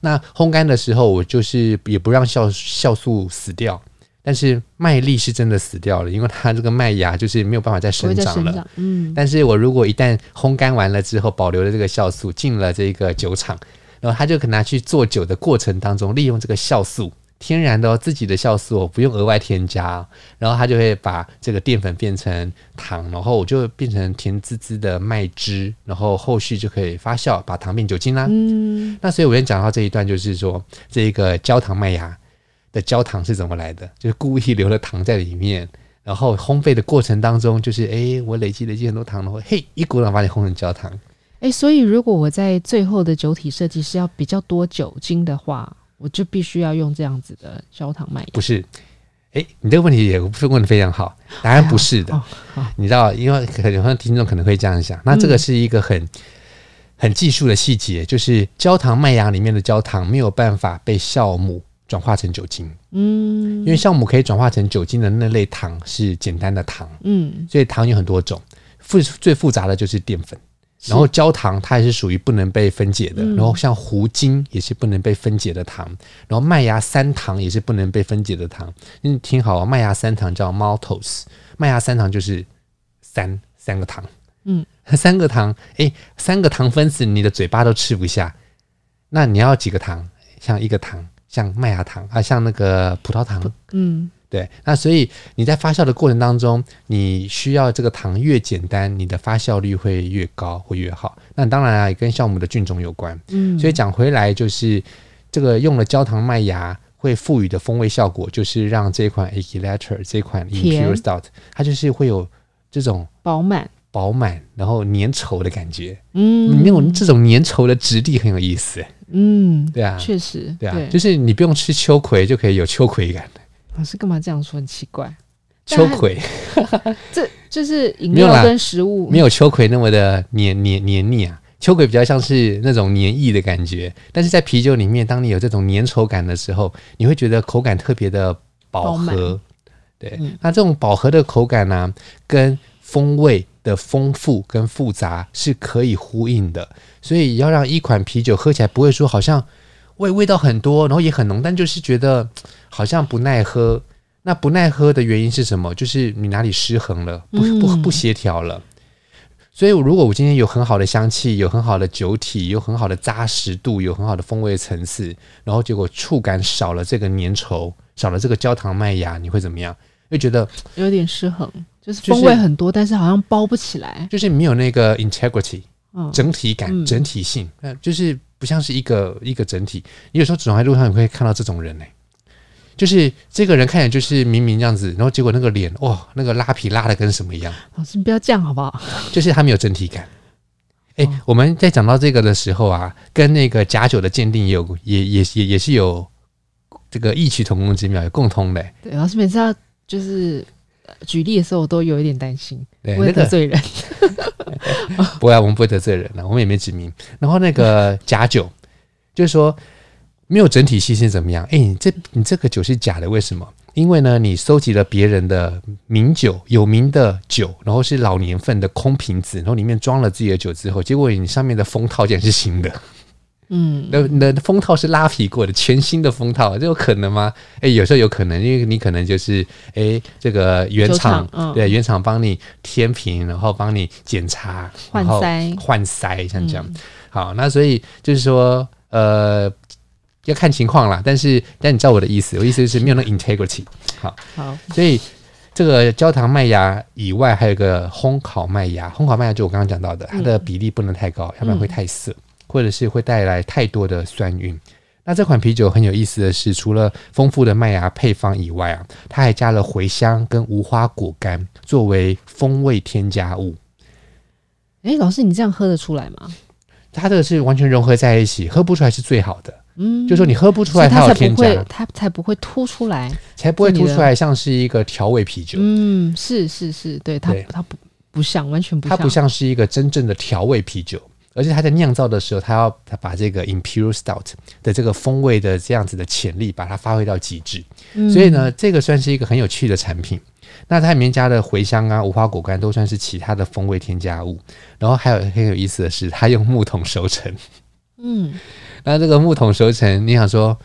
那烘干的时候，我就是也不让酵酵素死掉。但是麦粒是真的死掉了，因为它这个麦芽就是没有办法再生长了。长嗯，但是我如果一旦烘干完了之后，保留了这个酵素，进了这个酒厂，然后他就可拿去做酒的过程当中，利用这个酵素，天然的自己的酵素，我不用额外添加，然后它就会把这个淀粉变成糖，然后我就变成甜滋滋的麦汁，然后后续就可以发酵，把糖变酒精啦。嗯，那所以我先讲到这一段，就是说这个焦糖麦芽。的焦糖是怎么来的？就是故意留了糖在里面，然后烘焙的过程当中，就是哎，我累积累积很多糖，的话嘿，一股脑把你烘成焦糖。哎，所以如果我在最后的酒体设计是要比较多酒精的话，我就必须要用这样子的焦糖麦芽。不是，哎，你这个问题也问的非常好，答案不是的。你知道，因为很多听众可能会这样想，那这个是一个很、嗯、很技术的细节，就是焦糖麦芽里面的焦糖没有办法被酵母。转化成酒精，嗯，因为酵母可以转化成酒精的那类糖是简单的糖，嗯，所以糖有很多种，复最复杂的就是淀粉，然后焦糖它也是属于不能被分解的，然后像糊精也是不能被分解的糖，然后麦芽三糖也是不能被分解的糖。你听好啊，麦芽三糖叫 maltose，麦芽三糖就是三三个糖，嗯，三个糖，诶，三个糖分子你的嘴巴都吃不下，那你要几个糖？像一个糖。像麦芽糖啊，像那个葡萄糖，嗯，对。那所以你在发酵的过程当中，你需要这个糖越简单，你的发酵率会越高，会越好。那当然啊，也跟酵母的菌种有关。嗯，所以讲回来，就是这个用了焦糖麦芽会赋予的风味效果，就是让这款 Equilater 这款 Imperial Stout 它就是会有这种饱满、饱满，然后粘稠的感觉。嗯，那种这种粘稠的质地很有意思。嗯，对啊，确实，对啊，对就是你不用吃秋葵就可以有秋葵感的。老师干嘛这样说？很奇怪。秋葵，这就是饮料跟食物没，没有秋葵那么的黏黏黏腻啊。秋葵比较像是那种黏液的感觉，但是在啤酒里面，当你有这种粘稠感的时候，你会觉得口感特别的饱和。满对，嗯、那这种饱和的口感呢、啊，跟风味的丰富跟复杂是可以呼应的。所以要让一款啤酒喝起来不会说好像味味道很多，然后也很浓，但就是觉得好像不耐喝。那不耐喝的原因是什么？就是你哪里失衡了，不不不协调了。所以如果我今天有很好的香气，有很好的酒体，有很好的扎实度，有很好的风味层次，然后结果触感少了这个粘稠，少了这个焦糖麦芽，你会怎么样？会觉得有点失衡，就是风味很多，就是、但是好像包不起来，就是没有那个 integrity。整体感、嗯、整体性，呃，就是不像是一个一个整体。你有时候走在路上，你会看到这种人呢、欸，就是这个人看起来就是明明这样子，然后结果那个脸，哇，那个拉皮拉的跟什么一样。老师，你不要这样好不好？就是他没有整体感。哎、欸，哦、我们在讲到这个的时候啊，跟那个假酒的鉴定也有，也也也也是有这个异曲同工之妙，有共通的、欸。对，老师每次要就是。举例的时候，我都有一点担心，不会得罪人。不会，啊我们不会得罪人了，我们也没指名。然后那个 假酒，就是说没有整体性是怎么样？哎，你这你这个酒是假的，为什么？因为呢，你收集了别人的名酒、有名的酒，然后是老年份的空瓶子，然后里面装了自己的酒之后，结果你上面的封套竟然是新的。嗯，那那封套是拉皮过的，全新的封套，这有可能吗？哎，有时候有可能，因为你可能就是哎，这个原厂、嗯、对原厂帮你填平，然后帮你检查换塞换塞，像这样。嗯、好，那所以就是说呃。要看情况啦，但是但你知道我的意思，我意思就是没有那 integrity。好，好，所以这个焦糖麦芽以外，还有一个烘烤麦芽。烘烤麦芽就我刚刚讲到的，它的比例不能太高，要不然会太涩，或者是会带来太多的酸韵。那这款啤酒很有意思的是，除了丰富的麦芽配方以外啊，它还加了茴香跟无花果干作为风味添加物。哎，老师，你这样喝得出来吗？它这个是完全融合在一起，喝不出来是最好的。嗯，就说你喝不出来，它有添加，它才不会凸出来，才不会凸出来，像是一个调味啤酒。嗯，是是是，对它它不不像，完全不像，它不像是一个真正的调味啤酒，而且它在酿造的时候，它要它把这个 Imperial Stout 的这个风味的这样子的潜力，把它发挥到极致。嗯，所以呢，这个算是一个很有趣的产品。那它里面加的茴香啊、无花果干都算是其他的风味添加物。然后还有很有意思的是，它用木桶熟成。嗯。那这个木桶熟成，你想说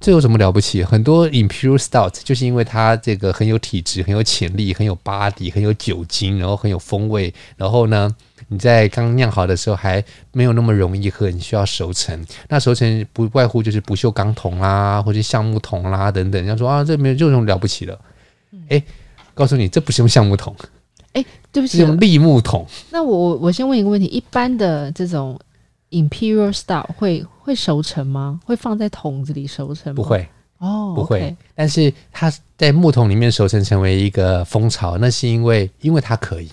这有什么了不起？很多 Imperial Stout 就是因为它这个很有体质、很有潜力、很有 body、很有酒精，然后很有风味。然后呢，你在刚酿好的时候还没有那么容易喝，你需要熟成。那熟成不外乎就是不锈钢桶啦，或者橡木桶啦等等。人家说啊，这没有这种了不起的。哎，告诉你，这不是用橡木桶，哎，对不起，是用立木桶。那我我先问一个问题：一般的这种。Imperial Stout 会会熟成吗？会放在桶子里熟成吗？不会哦，不会。Okay. 但是它在木桶里面熟成成为一个蜂巢，那是因为因为它可以。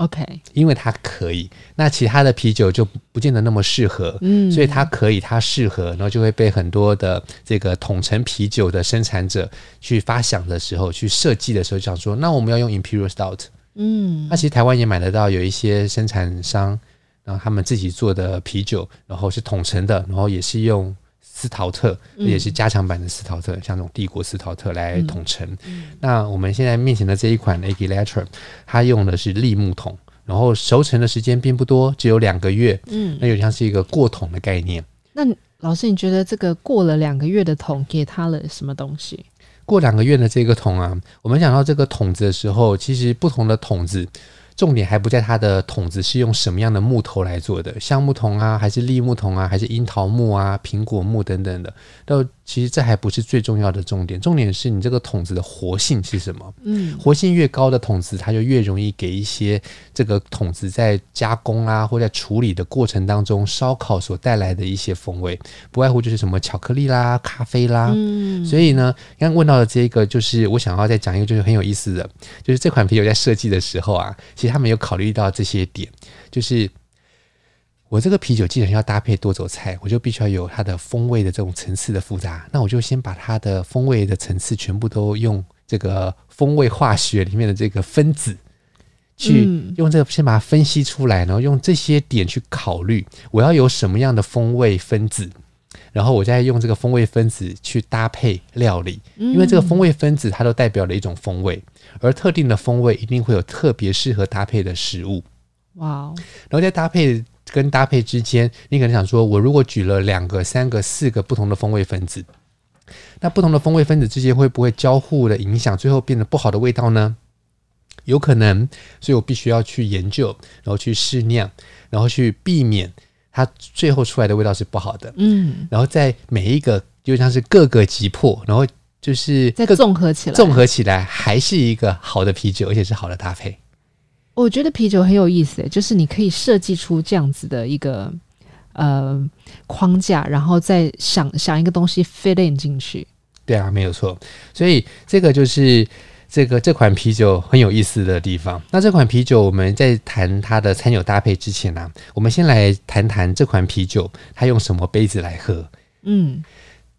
OK，因为它可以。那其他的啤酒就不见得那么适合，嗯，所以它可以，它适合，然后就会被很多的这个统称啤酒的生产者去发想的时候，去设计的时候，就想说，那我们要用 Imperial Stout，嗯，那其实台湾也买得到，有一些生产商。然后他们自己做的啤酒，然后是统称的，然后也是用斯陶特，也是加强版的斯陶特，嗯、像这种帝国斯陶特来统称。嗯、那我们现在面前的这一款 Agalatrum 它用的是立木桶，然后熟成的时间并不多，只有两个月。嗯，那有点像是一个过桶的概念。那老师，你觉得这个过了两个月的桶给它了什么东西？过两个月的这个桶啊，我们讲到这个桶子的时候，其实不同的桶子。重点还不在它的桶子是用什么样的木头来做的，橡木桶啊，还是栗木桶啊，还是樱桃木啊、苹果木等等的，都。其实这还不是最重要的重点，重点是你这个桶子的活性是什么？嗯，活性越高的桶子，它就越容易给一些这个桶子在加工啊或在处理的过程当中，烧烤所带来的一些风味，不外乎就是什么巧克力啦、咖啡啦。嗯，所以呢，刚刚问到的这个，就是我想要再讲一个，就是很有意思的，就是这款啤酒在设计的时候啊，其实他们有考虑到这些点，就是。我这个啤酒既然要搭配多种菜，我就必须要有它的风味的这种层次的复杂。那我就先把它的风味的层次全部都用这个风味化学里面的这个分子去用这个先把它分析出来，然后用这些点去考虑我要有什么样的风味分子，然后我再用这个风味分子去搭配料理。因为这个风味分子它都代表了一种风味，而特定的风味一定会有特别适合搭配的食物。哇！然后再搭配。跟搭配之间，你可能想说，我如果举了两个、三个、四个不同的风味分子，那不同的风味分子之间会不会交互的影响，最后变得不好的味道呢？有可能，所以我必须要去研究，然后去试酿，然后去避免它最后出来的味道是不好的。嗯，然后在每一个就像是各个击破，然后就是再综合起来，综合起来还是一个好的啤酒，而且是好的搭配。我觉得啤酒很有意思，就是你可以设计出这样子的一个呃框架，然后再想想一个东西 fit in 进去。对啊，没有错。所以这个就是这个这款啤酒很有意思的地方。那这款啤酒我们在谈它的餐酒搭配之前呢、啊，我们先来谈谈这款啤酒它用什么杯子来喝。嗯。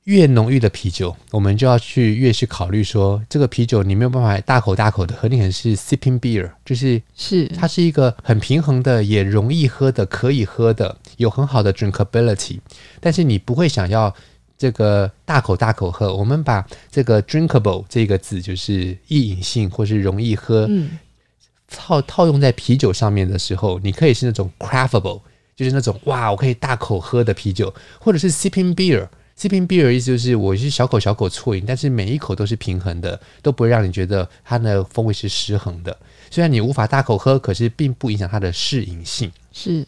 越浓郁的啤酒，我们就要去越去考虑说，这个啤酒你没有办法大口大口的喝，你可能是 sipping beer，就是是它是一个很平衡的，也容易喝的，可以喝的，有很好的 drinkability，但是你不会想要这个大口大口喝。我们把这个 drinkable 这个字，就是易饮性或是容易喝，嗯、套套用在啤酒上面的时候，你可以是那种 craftable。就是那种哇，我可以大口喝的啤酒，或者是 sipping beer。Sipping beer 意思就是我是小口小口啜饮，但是每一口都是平衡的，都不会让你觉得它的风味是失衡的。虽然你无法大口喝，可是并不影响它的适饮性。是，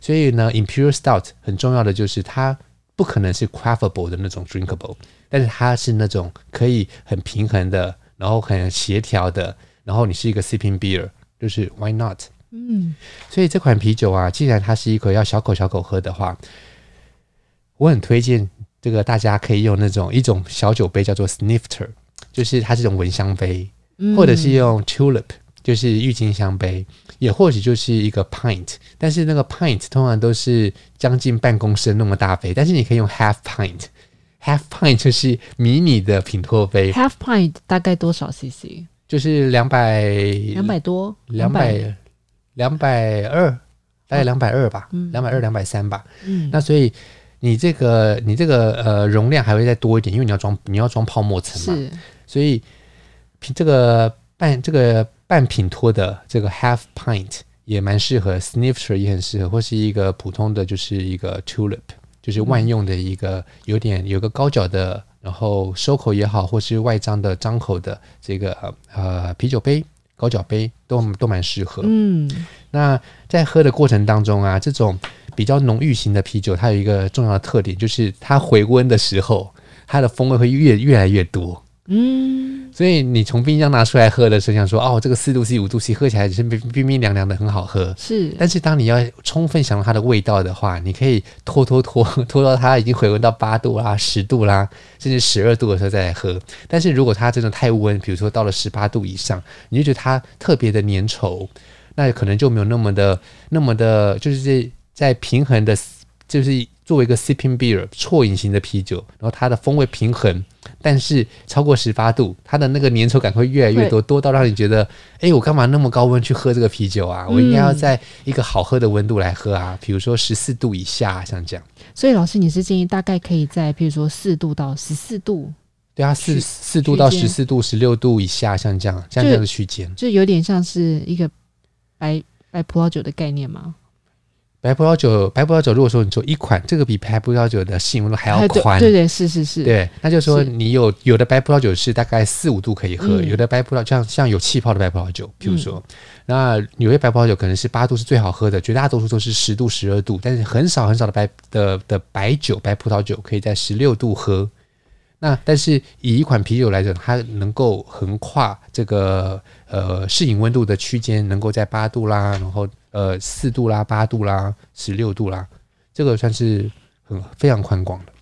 所以呢，imperial stout 很重要的就是它不可能是 craftable 的那种 drinkable，但是它是那种可以很平衡的，然后很协调的，然后你是一个 sipping beer，就是 why not？嗯，所以这款啤酒啊，既然它是一口要小口小口喝的话，我很推荐这个大家可以用那种一种小酒杯叫做 snifter，就是它是一种蚊香杯，嗯、或者是用 tulip，就是郁金香杯，也或许就是一个 pint，但是那个 pint 通常都是将近半公升那么大杯，但是你可以用 half pint，half pint 就是迷你的品托杯，half pint 大概多少 cc？就是两百两百多，两百。两百？二，大概两百二吧，两百二、两百三吧。嗯，那所以你这个你这个呃容量还会再多一点，因为你要装你要装泡沫层嘛。是，所以这个半这个半品托的这个 half pint 也蛮适合，snifter 也很适合，或是一个普通的就是一个 tulip，就是万用的一个有点有个高脚的，然后收口也好，或是外张的张口的这个呃啤酒杯。高脚杯都都蛮适合。嗯，那在喝的过程当中啊，这种比较浓郁型的啤酒，它有一个重要的特点，就是它回温的时候，它的风味会越越来越多。嗯，所以你从冰箱拿出来喝的时候，想说哦，这个四度 C、五度 C 喝起来只是冰冰冰凉凉的，很好喝。是，但是当你要充分享受它的味道的话，你可以拖拖拖拖到它已经回温到八度啦、十度啦，甚至十二度的时候再来喝。但是如果它真的太温，比如说到了十八度以上，你就觉得它特别的粘稠，那可能就没有那么的、那么的，就是在平衡的，就是作为一个 sipping beer 错饮型的啤酒，然后它的风味平衡。但是超过十八度，它的那个粘稠感会越来越多，多到让你觉得，哎，我干嘛那么高温去喝这个啤酒啊？我应该要在一个好喝的温度来喝啊，比如说十四度以下，像这样。所以老师，你是建议大概可以在，比如说四度到十四度？对啊，四四度到十四度、十六度以下，像这样，像这样的区间，就有点像是一个白白葡萄酒的概念吗？白葡萄酒，白葡萄酒，如果说你做一款，这个比白葡萄酒的适应温度还要宽，对对是是是，对，那就是说你有有的白葡萄酒是大概四五度可以喝，嗯、有的白葡萄像像有气泡的白葡萄酒，比如说，嗯、那有些白葡萄酒可能是八度是最好喝的，绝大多数都是十度、十二度，但是很少很少的白的的白酒、白葡萄酒可以在十六度喝。那但是以一款啤酒来讲，它能够横跨这个呃适应温度的区间，能够在八度啦，然后。呃，四度啦，八度啦，十六度啦，这个算是很非常宽广的。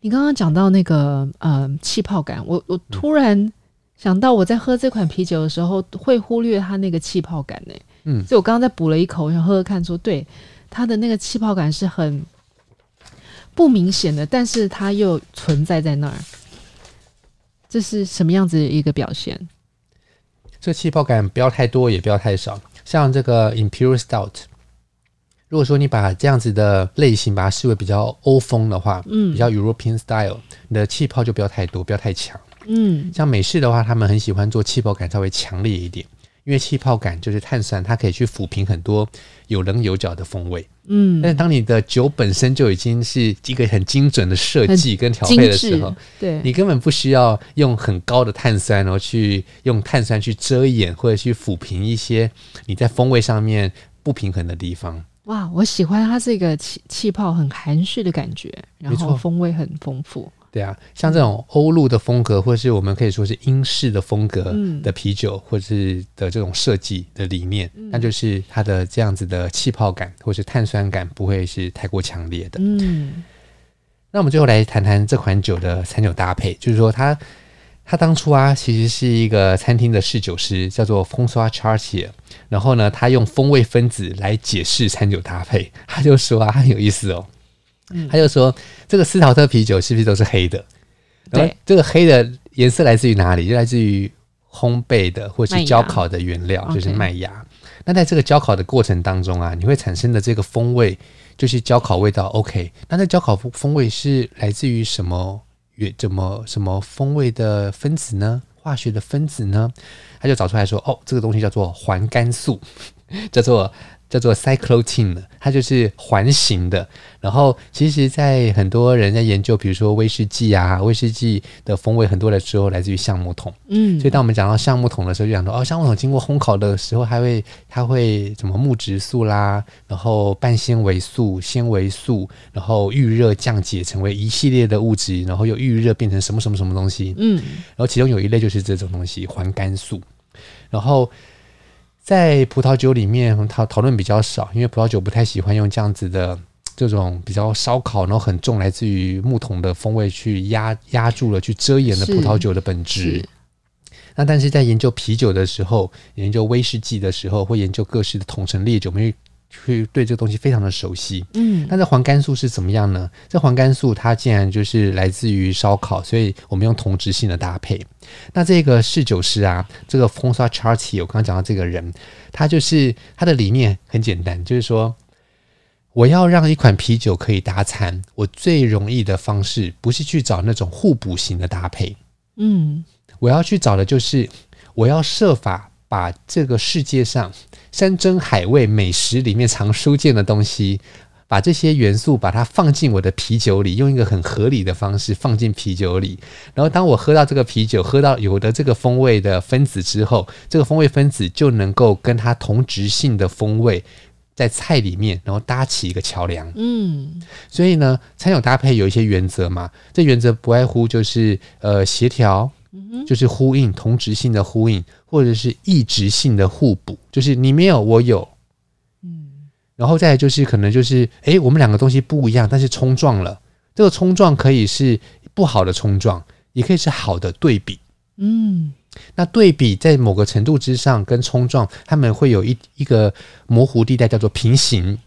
你刚刚讲到那个呃气泡感，我我突然想到，我在喝这款啤酒的时候会忽略它那个气泡感呢。嗯，所以我刚刚在补了一口，我想喝喝看，说对，它的那个气泡感是很不明显的，但是它又存在在那儿。这是什么样子的一个表现？这气泡感不要太多，也不要太少。像这个 Imperial Stout，如果说你把这样子的类型把它视为比较欧风的话，嗯，比较 European Style，你的气泡就不要太多，不要太强，嗯。像美式的话，他们很喜欢做气泡感稍微强烈一点，因为气泡感就是碳酸，它可以去抚平很多有棱有角的风味，嗯。但是当你的酒本身就已经是一个很精准的设计跟调配的时候，对，你根本不需要用很高的碳酸，然后去用碳酸去遮掩或者去抚平一些你在风味上面不平衡的地方。哇，我喜欢它这个气气泡很含蓄的感觉，然后风味很丰富。对啊，像这种欧陆的风格，或是我们可以说是英式的风格的啤酒，或者是的这种设计的理念，那就是它的这样子的气泡感或是碳酸感不会是太过强烈的。嗯，那我们最后来谈谈这款酒的餐酒搭配，就是说它它当初啊，其实是一个餐厅的侍酒师，叫做 François Chartier，然后呢，他用风味分子来解释餐酒搭配，他就说啊，很有意思哦。他就说：“这个斯陶特啤酒是不是都是黑的？对，这个黑的颜色来自于哪里？就来自于烘焙的或是焦烤的原料，就是麦芽。那在这个焦烤的过程当中啊，你会产生的这个风味就是焦烤味道。OK，那这焦烤风味是来自于什么？原怎么什么风味的分子呢？化学的分子呢？他就找出来说：哦，这个东西叫做环甘素，叫做叫做 cyclotin 它就是环形的。然后，其实，在很多人在研究，比如说威士忌啊，威士忌的风味很多的时候来自于橡木桶。嗯，所以当我们讲到橡木桶的时候，就讲到哦，橡木桶经过烘烤的时候，它会它会什么木质素啦，然后半纤维素、纤维素，然后遇热降解成为一系列的物质，然后又遇热变成什么什么什么东西。嗯，然后其中有一类就是这种东西，环干素。然后在葡萄酒里面讨讨论比较少，因为葡萄酒不太喜欢用这样子的这种比较烧烤，然后很重来自于木桶的风味去压压住了，去遮掩了葡萄酒的本质。那但是在研究啤酒的时候，研究威士忌的时候，或研究各式的桶陈烈酒，我们会对这个东西非常的熟悉。嗯，那这黄甘素是怎么样呢？这黄甘素它竟然就是来自于烧烤，所以我们用同质性的搭配。那这个侍酒师啊，这个 François Chartier，我刚刚讲到这个人，他就是他的理念很简单，就是说，我要让一款啤酒可以搭餐，我最容易的方式不是去找那种互补型的搭配，嗯，我要去找的就是，我要设法把这个世界上山珍海味美食里面常书见的东西。把这些元素把它放进我的啤酒里，用一个很合理的方式放进啤酒里。然后当我喝到这个啤酒，喝到有的这个风味的分子之后，这个风味分子就能够跟它同质性的风味在菜里面，然后搭起一个桥梁。嗯，所以呢，餐酒搭配有一些原则嘛，这原则不外乎就是呃协调，就是呼应同质性的呼应，或者是异质性的互补，就是你没有我有。嗯然后再就是可能就是，诶，我们两个东西不一样，但是冲撞了。这个冲撞可以是不好的冲撞，也可以是好的对比。嗯，那对比在某个程度之上跟冲撞，他们会有一一个模糊地带，叫做平行。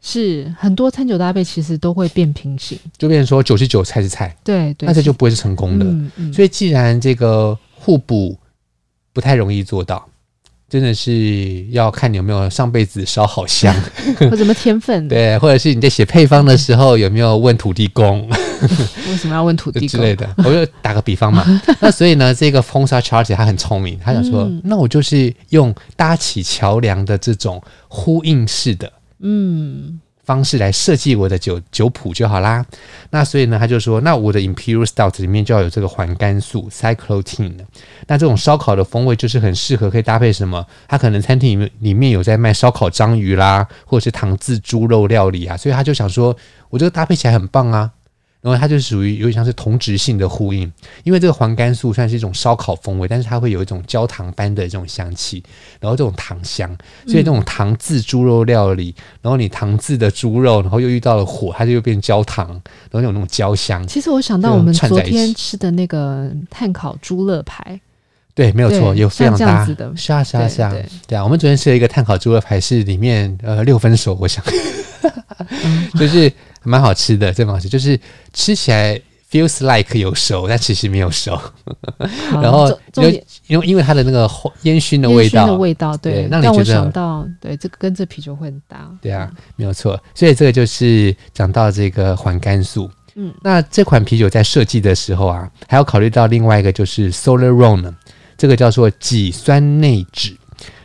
是很多餐酒搭配其实都会变平行，就变成说九十九菜是菜，对对，那这就不会是成功的。嗯嗯，所以既然这个互补不太容易做到。真的是要看你有没有上辈子烧好香，或什么天分，对，或者是你在写配方的时候有没有问土地公，为什么要问土地公之类的？我就打个比方嘛。那所以呢，这个 François Chartier 他很聪明，他想说，嗯、那我就是用搭起桥梁的这种呼应式的，嗯。方式来设计我的酒酒谱就好啦。那所以呢，他就说，那我的 Imperial Stout 里面就要有这个环甘素 （Cyclotine）。那这种烧烤的风味就是很适合可以搭配什么？他可能餐厅里面里面有在卖烧烤章鱼啦，或者是糖渍猪肉料理啊，所以他就想说，我这个搭配起来很棒啊。然后它就属于有点像是同质性的呼应，因为这个黄甘素算是一种烧烤风味，但是它会有一种焦糖般的这种香气，然后这种糖香，所以这种糖渍猪肉料理，然后你糖渍的猪肉，然后又遇到了火，它就又变焦糖，然后有那种焦香。其实我想到我们昨天吃的那个炭烤猪肋排，对，没有错，有非常搭。的，是啊，是啊，是啊，对啊，我们昨天吃了一个炭烤猪肋排，是里面呃六分熟，我想，就是。蛮好吃的，真蛮好吃，就是吃起来 feels like 有熟，但其实没有熟。然后因为因为因为它的那个烟熏的味道，烟熏的味道，对，让你觉得想到，对，这个跟这啤酒会很搭。对啊，没有错。所以这个就是讲到这个环甘素。嗯，那这款啤酒在设计的时候啊，还要考虑到另外一个就是 Solarone，这个叫做己酸内酯。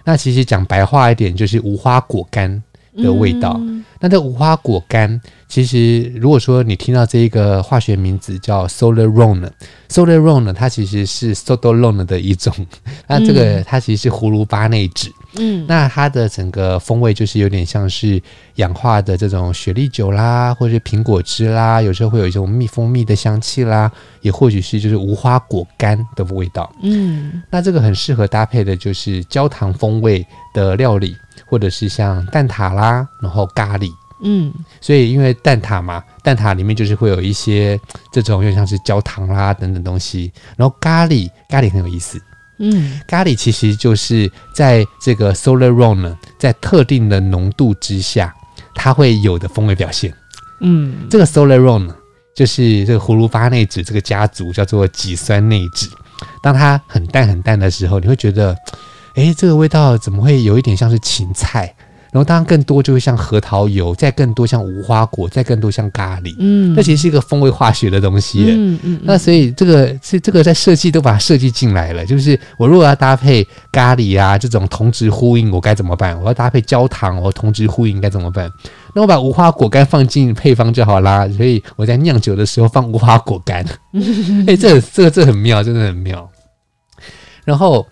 那其实讲白话一点，就是无花果干的味道。嗯那这无花果干，其实如果说你听到这一个化学名字叫 Solarone，Solarone 它其实是 Sodalone 的一种。那这个它其实是葫芦巴内酯。嗯，那它的整个风味就是有点像是氧化的这种雪莉酒啦，或者是苹果汁啦，有时候会有一种蜜蜂蜜的香气啦，也或许是就是无花果干的味道。嗯，那这个很适合搭配的就是焦糖风味的料理。或者是像蛋挞啦，然后咖喱，嗯，所以因为蛋挞嘛，蛋挞里面就是会有一些这种，又像是焦糖啦等等东西，然后咖喱，咖喱很有意思，嗯，咖喱其实就是在这个 Solarone 呢，在特定的浓度之下，它会有的风味表现，嗯，这个 Solarone 呢，就是这个葫芦巴内酯这个家族叫做己酸内酯，当它很淡很淡的时候，你会觉得。诶，这个味道怎么会有一点像是芹菜？然然后当然更多就会像核桃油，再更多像无花果，再更多像咖喱。嗯，那其实是一个风味化学的东西。嗯嗯，那所以这个是这个在设计都把它设计进来了。就是我如果要搭配咖喱啊这种同质呼应，我该怎么办？我要搭配焦糖，我同质呼应该怎么办？那我把无花果干放进配方就好啦。所以我在酿酒的时候放无花果干。哎，这、这个这、很妙，真的很妙。然后。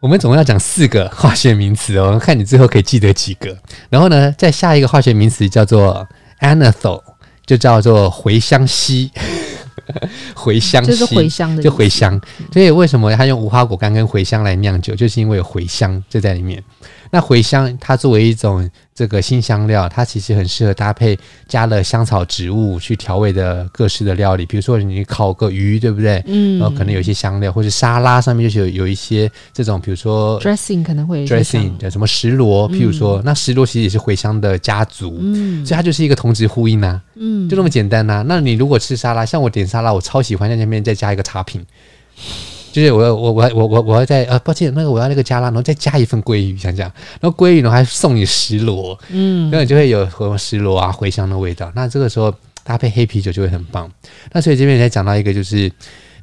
我们总共要讲四个化学名词哦，看你最后可以记得几个。然后呢，再下一个化学名词叫做 anethol，就叫做茴香烯。茴香烯就是茴香的，就茴香。所以为什么他用无花果干跟茴香来酿酒，就是因为有茴香就在里面。那茴香它作为一种这个新香料，它其实很适合搭配加了香草植物去调味的各式的料理，比如说你烤个鱼，对不对？嗯，然后可能有一些香料，或者沙拉上面就是有有一些这种，比如说 dressing 可能会 dressing 的什么石螺，譬如说、嗯、那石螺其实也是茴香的家族，嗯，所以它就是一个同质呼应呐、啊，嗯，就那么简单呐、啊。那你如果吃沙拉，像我点沙拉，我超喜欢在那边再加一个茶品。就是我我我我我我要再呃，抱歉，那个我要那个加辣，然后再加一份鲑鱼，像这样，然后鲑鱼呢还送你石螺，嗯，然后就会有什么石螺啊茴香的味道。那这个时候搭配黑啤酒就会很棒。那所以这边也讲到一个，就是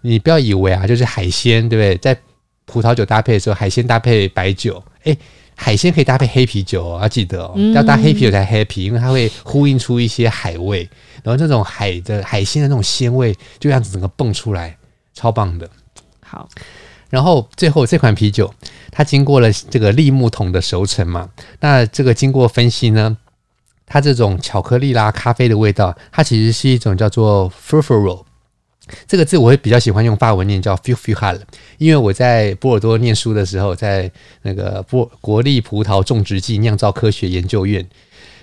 你不要以为啊，就是海鲜对不对？在葡萄酒搭配的时候，海鲜搭配白酒，诶，海鲜可以搭配黑啤酒哦，要记得哦，要搭黑啤酒才 happy，因为它会呼应出一些海味，然后这种海的海鲜的那种鲜味就这样子整个蹦出来，超棒的。好，然后最后这款啤酒，它经过了这个立木桶的熟成嘛，那这个经过分析呢，它这种巧克力啦、咖啡的味道，它其实是一种叫做 furfurol 这个字我会比较喜欢用法文念叫 furfuhal，因为我在波尔多念书的时候，在那个波国立葡萄种植暨酿造科学研究院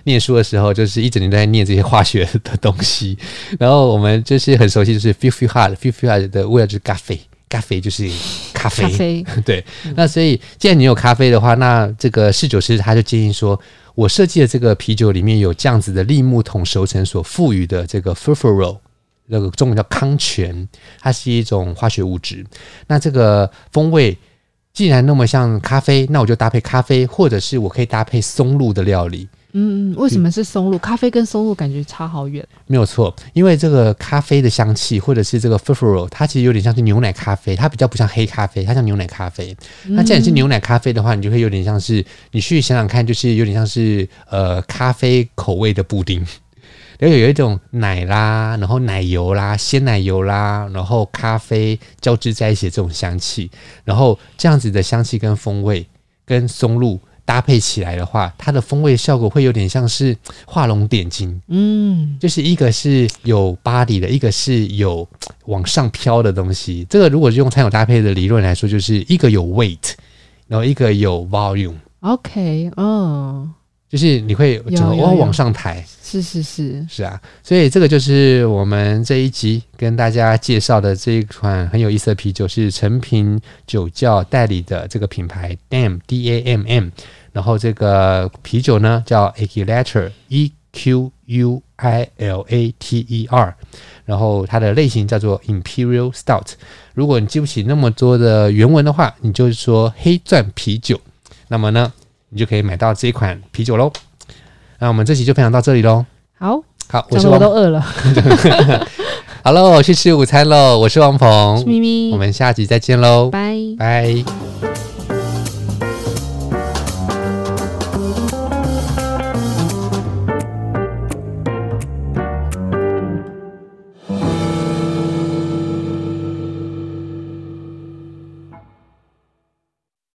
念书的时候，就是一整年都在念这些化学的东西，然后我们就是很熟悉，就是 furfuhal，furfuhal 的味道就是咖啡。咖啡就是咖啡，咖啡 对。那所以，既然你有咖啡的话，那这个侍酒师他就建议说，我设计的这个啤酒里面有这样子的栗木桶熟成所赋予的这个 furfural，那个中文叫康泉，它是一种化学物质。那这个风味既然那么像咖啡，那我就搭配咖啡，或者是我可以搭配松露的料理。嗯嗯，为什么是松露？咖啡跟松露感觉差好远。没有错，因为这个咖啡的香气，或者是这个 furfural，它其实有点像是牛奶咖啡，它比较不像黑咖啡，它像牛奶咖啡。那既然是牛奶咖啡的话，你就会有点像是，你去想想看，就是有点像是呃咖啡口味的布丁，然后有一种奶啦，然后奶油啦，鲜奶油啦，然后咖啡交织在一起的这种香气，然后这样子的香气跟风味跟松露。搭配起来的话，它的风味效果会有点像是 画龙点睛，嗯，就是一个是有 body 的，一个是有 往上飘的东西。这个如果是用餐酒搭配的理论来说，就是一个有 weight，然后一个有 volume。OK，哦。就是你会整个往往上抬，是是是。是啊，所以这个就是我们这一集跟大家介绍的这一款很有意思的啤酒，是成品酒窖代理的这个品牌 Damm D A M M，然后这个啤酒呢叫 Equilater E Q U I L A T E R，然后它的类型叫做 Imperial Stout。如果你记不起那么多的原文的话，你就是说黑钻啤酒，那么呢？你就可以买到这一款啤酒喽。那我们这期就分享到这里喽。好，好，我是我都饿了。好喽，我去吃午餐喽。我是王鹏，咪咪，我们下集再见喽，拜拜。